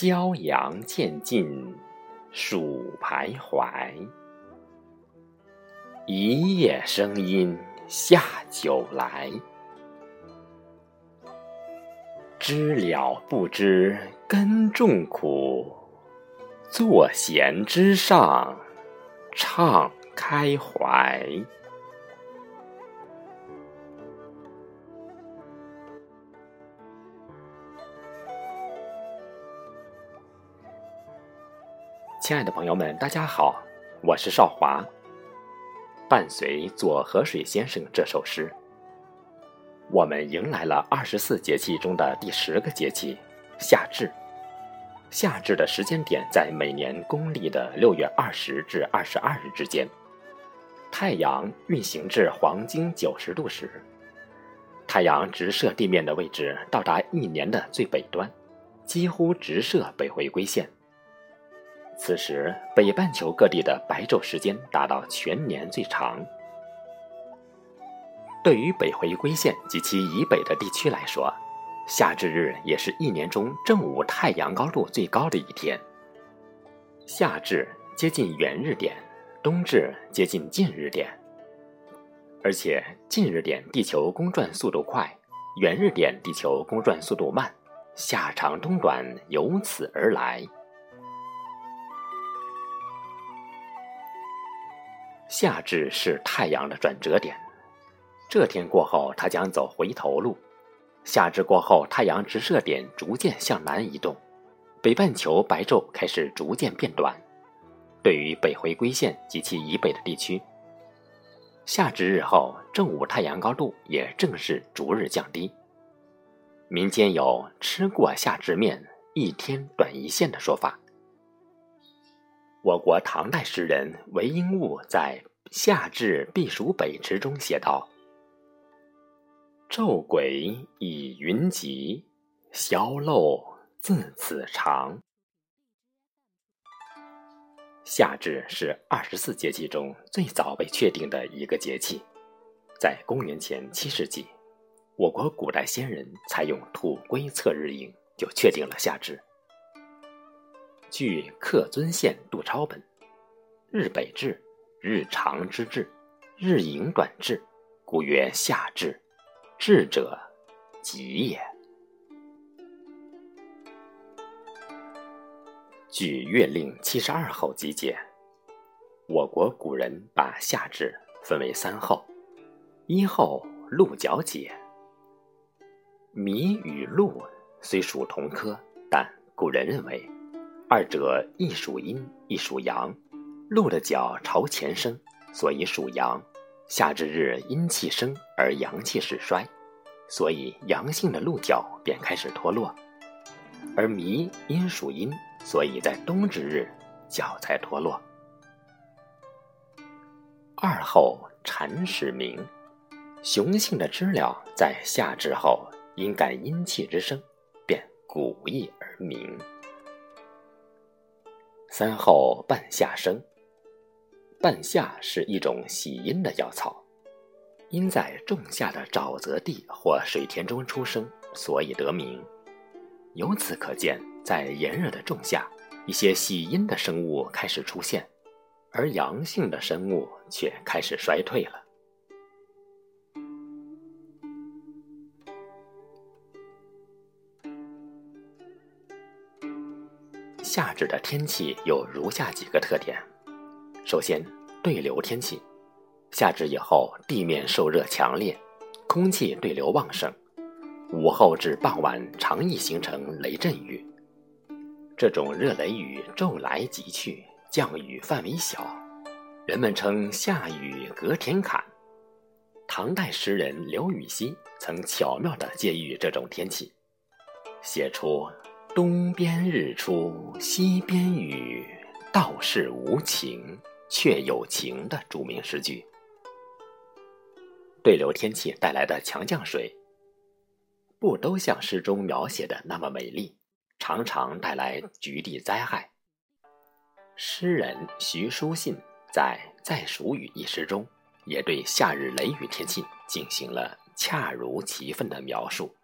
骄阳渐近暑徘徊。一夜声音下酒来，知了不知耕种苦，坐闲枝上唱开怀。亲爱的朋友们，大家好，我是少华。伴随左河水先生这首诗，我们迎来了二十四节气中的第十个节气——夏至。夏至的时间点在每年公历的六月二十至二十二日之间。太阳运行至黄经九十度时，太阳直射地面的位置到达一年的最北端，几乎直射北回归线。此时，北半球各地的白昼时间达到全年最长。对于北回归线及其以北的地区来说，夏至日也是一年中正午太阳高度最高的一天。夏至接近元日点，冬至接近近日点。而且，近日点地球公转速度快，元日点地球公转速度慢，夏长冬短由此而来。夏至是太阳的转折点，这天过后，它将走回头路。夏至过后，太阳直射点逐渐向南移动，北半球白昼开始逐渐变短。对于北回归线及其以北的地区，夏至日后正午太阳高度也正式逐日降低。民间有“吃过夏至面，一天短一线”的说法。我国唐代诗人韦应物在《夏至避暑北池》中写道：“昼鬼以云集，宵漏自此长。”夏至是二十四节气中最早被确定的一个节气，在公元前七世纪，我国古代先人采用土龟测日影，就确定了夏至。据《客遵县杜超本》，日北至，日长之至，日影短至，故曰夏至。至者，吉也。据《月令七十二候集解，我国古人把夏至分为三候：一候鹿角解。麋与鹿虽属同科，但古人认为。二者一属阴，一属阳。鹿的角朝前生，所以属阳。夏至日阴气生而阳气始衰，所以阳性的鹿角便开始脱落。而麋因属阴，所以在冬至日角才脱落。二后蝉始鸣，雄性的知了在夏至后因感阴气之生，便鼓翼而鸣。三后半夏生，半夏是一种喜阴的药草，因在仲夏的沼泽地或水田中出生，所以得名。由此可见，在炎热的仲夏，一些喜阴的生物开始出现，而阳性的生物却开始衰退了。夏至的天气有如下几个特点：首先，对流天气。夏至以后，地面受热强烈，空气对流旺盛，午后至傍晚常易形成雷阵雨。这种热雷雨骤来急去，降雨范围小，人们称夏雨隔田坎。唐代诗人刘禹锡曾巧妙地借喻这种天气，写出。东边日出西边雨，道是无晴却有情的著名诗句。对流天气带来的强降水，不都像诗中描写的那么美丽，常常带来局地灾害。诗人徐书信在《在蜀语》一诗中，也对夏日雷雨天气进行了恰如其分的描述。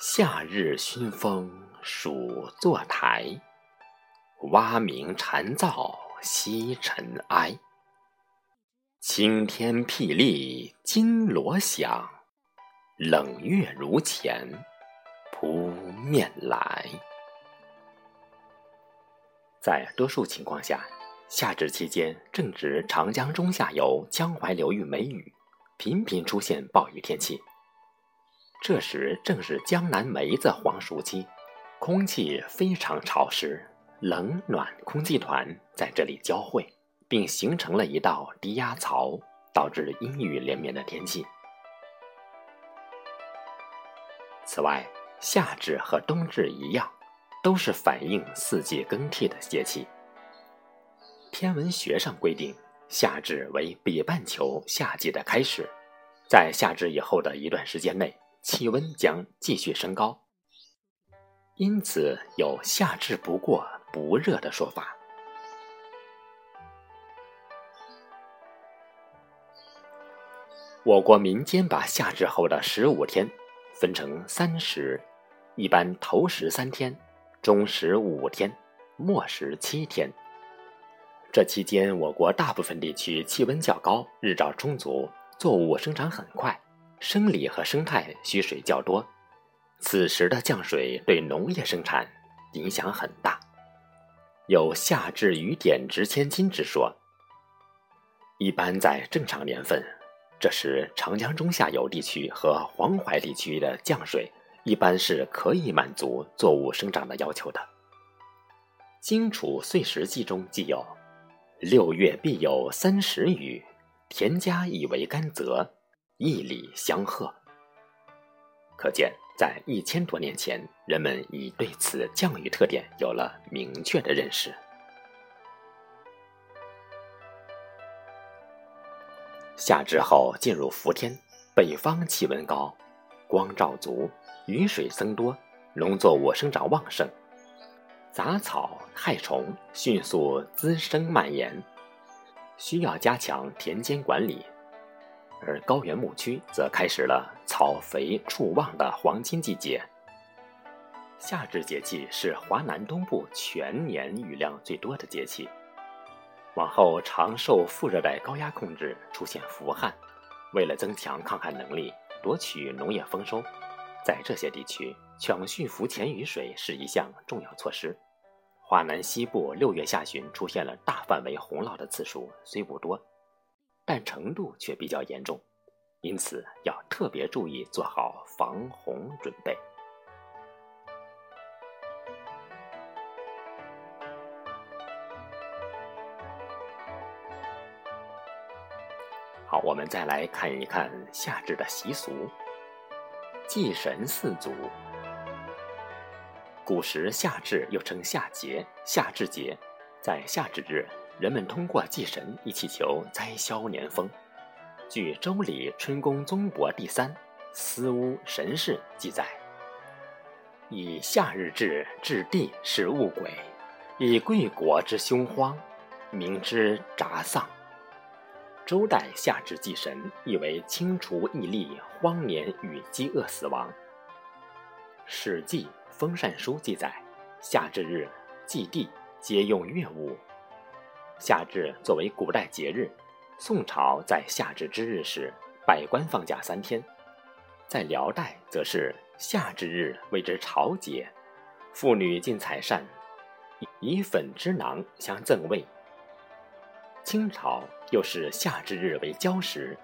夏日熏风暑坐台，蛙鸣蝉噪西尘埃。青天霹雳金锣响，冷月如前扑面来。在多数情况下，夏至期间正值长江中下游江淮流域梅雨，频频出现暴雨天气。这时正是江南梅子黄熟期，空气非常潮湿，冷暖空气团在这里交汇，并形成了一道低压槽，导致阴雨连绵的天气。此外，夏至和冬至一样，都是反映四季更替的节气。天文学上规定，夏至为北半球夏季的开始，在夏至以后的一段时间内。气温将继续升高，因此有“夏至不过不热”的说法。我国民间把夏至后的十五天分成三十，一般头十三天，中十五天，末十七天。这期间，我国大部分地区气温较高，日照充足，作物生长很快。生理和生态需水较多，此时的降水对农业生产影响很大，有“夏至雨点值千金”之说。一般在正常年份，这时长江中下游地区和黄淮地区的降水一般是可以满足作物生长的要求的。荆楚岁时记中记有：“六月必有三十雨，田家以为甘泽。”一里相贺，可见在一千多年前，人们已对此降雨特点有了明确的认识。夏至后进入伏天，北方气温高，光照足，雨水增多，农作物生长旺盛，杂草害虫迅速滋生蔓延，需要加强田间管理。而高原牧区则开始了草肥畜旺的黄金季节。夏至节气是华南东部全年雨量最多的节气。往后常受副热带高压控制，出现伏旱。为了增强抗旱能力，夺取农业丰收，在这些地区抢蓄伏前雨水是一项重要措施。华南西部六月下旬出现了大范围洪涝的次数虽不多。但程度却比较严重，因此要特别注意做好防洪准备。好，我们再来看一看夏至的习俗。祭神四祖。古时夏至又称夏节、夏至节，在夏至日。人们通过祭神以祈求灾消年丰。据《周礼·春宫宗伯第三·司屋神事》记载：“以夏日至，至地是物鬼，以贵国之凶荒，名之札丧。”周代夏至祭神，意为清除疫力、荒年与饥饿死亡。《史记·封禅书》记载：“夏至日祭地，皆用乐舞。”夏至作为古代节日，宋朝在夏至之日时，百官放假三天；在辽代则是夏至日谓之朝节，妇女进采扇，以粉之囊相赠位。清朝又是夏至日为交时，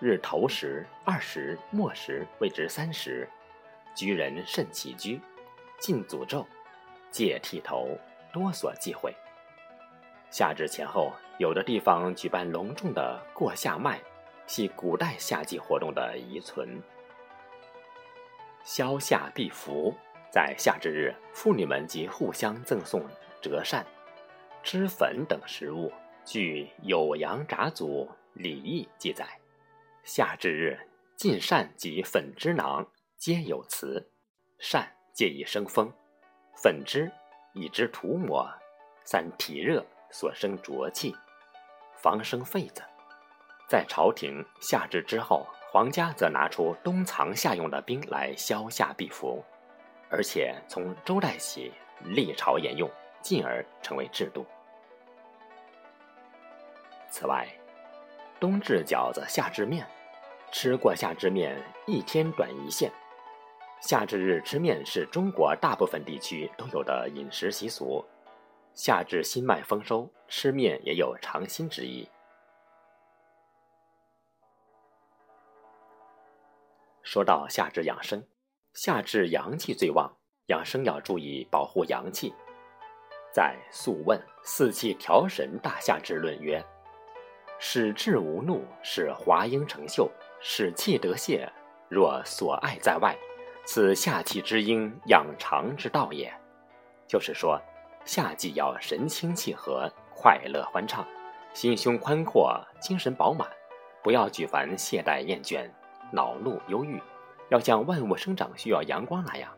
日头时、二时、末时谓之三时，居人慎起居，禁诅咒，戒剃头，多所忌讳。夏至前后，有的地方举办隆重的过夏麦，系古代夏季活动的遗存。消夏避伏，在夏至日，妇女们即互相赠送折扇、脂粉等食物。据《酉阳杂祖礼义》记载，夏至日进扇及粉脂囊皆有词，扇借以生风，粉脂以之涂抹，散体热。所生浊气，防生痱子。在朝廷夏至之后，皇家则拿出冬藏夏用的冰来消夏避伏，而且从周代起历朝沿用，进而成为制度。此外，冬至饺子，夏至面，吃过夏至面，一天短一线。夏至日吃面是中国大部分地区都有的饮食习俗。夏至心脉丰收，吃面也有尝新之意。说到夏至养生，夏至阳气最旺，养生要注意保护阳气。在《素问·四气调神大夏至论》曰。使志无怒，使华英成秀，使气得泄。若所爱在外，此夏气之应养长之道也。就是说，夏季要神清气和，快乐欢畅，心胸宽阔，精神饱满，不要举凡懈怠厌倦、恼怒忧郁，要像万物生长需要阳光那样，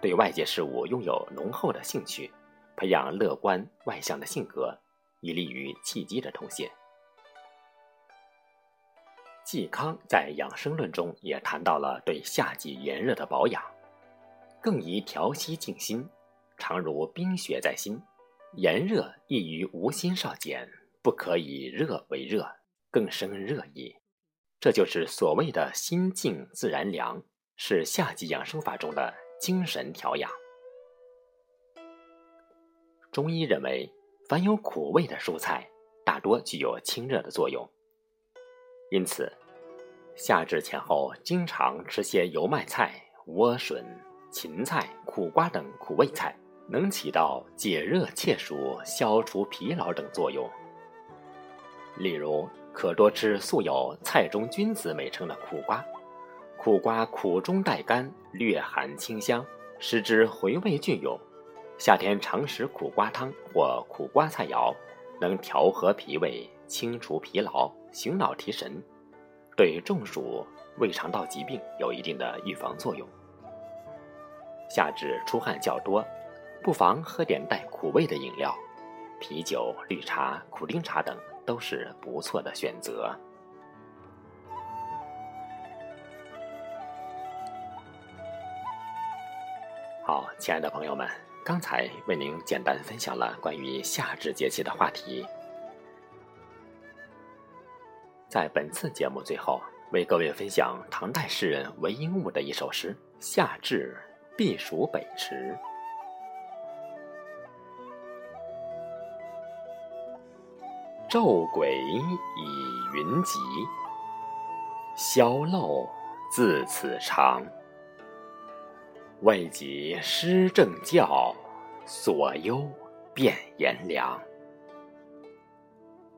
对外界事物拥有浓厚的兴趣，培养乐观外向的性格，以利于气机的通泄。嵇康在养生论中也谈到了对夏季炎热的保养，更宜调息静心，常如冰雪在心。炎热易于无心少减，不可以热为热，更生热意。这就是所谓的心静自然凉，是夏季养生法中的精神调养。中医认为，凡有苦味的蔬菜，大多具有清热的作用。因此，夏至前后经常吃些油麦菜、莴笋、芹菜、苦瓜等苦味菜，能起到解热切暑、消除疲劳等作用。例如，可多吃素有“菜中君子”美称的苦瓜。苦瓜苦中带甘，略含清香，使之回味隽永。夏天常食苦瓜汤或苦瓜菜肴，能调和脾胃，清除疲劳。醒脑提神，对中暑、胃肠道疾病有一定的预防作用。夏至出汗较多，不妨喝点带苦味的饮料，啤酒、绿茶、苦丁茶等都是不错的选择。好，亲爱的朋友们，刚才为您简单分享了关于夏至节气的话题。在本次节目最后，为各位分享唐代诗人韦应物的一首诗《夏至避暑北池》。昼鬼已云集，宵漏自此长。未及师正教，所忧变炎凉。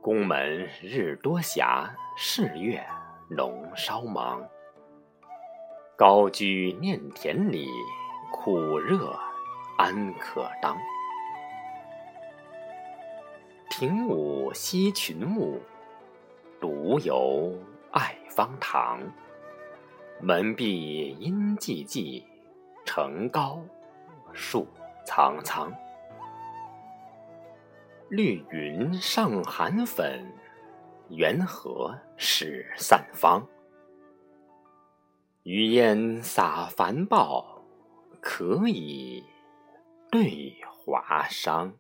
宫门日多暇，士月浓稍忙。高居念田里，苦热安可当？庭午惜群物，独游爱芳堂。门闭阴寂寂，城高树苍苍。绿云上寒粉，缘何始散芳？余烟洒繁报，可以对华商。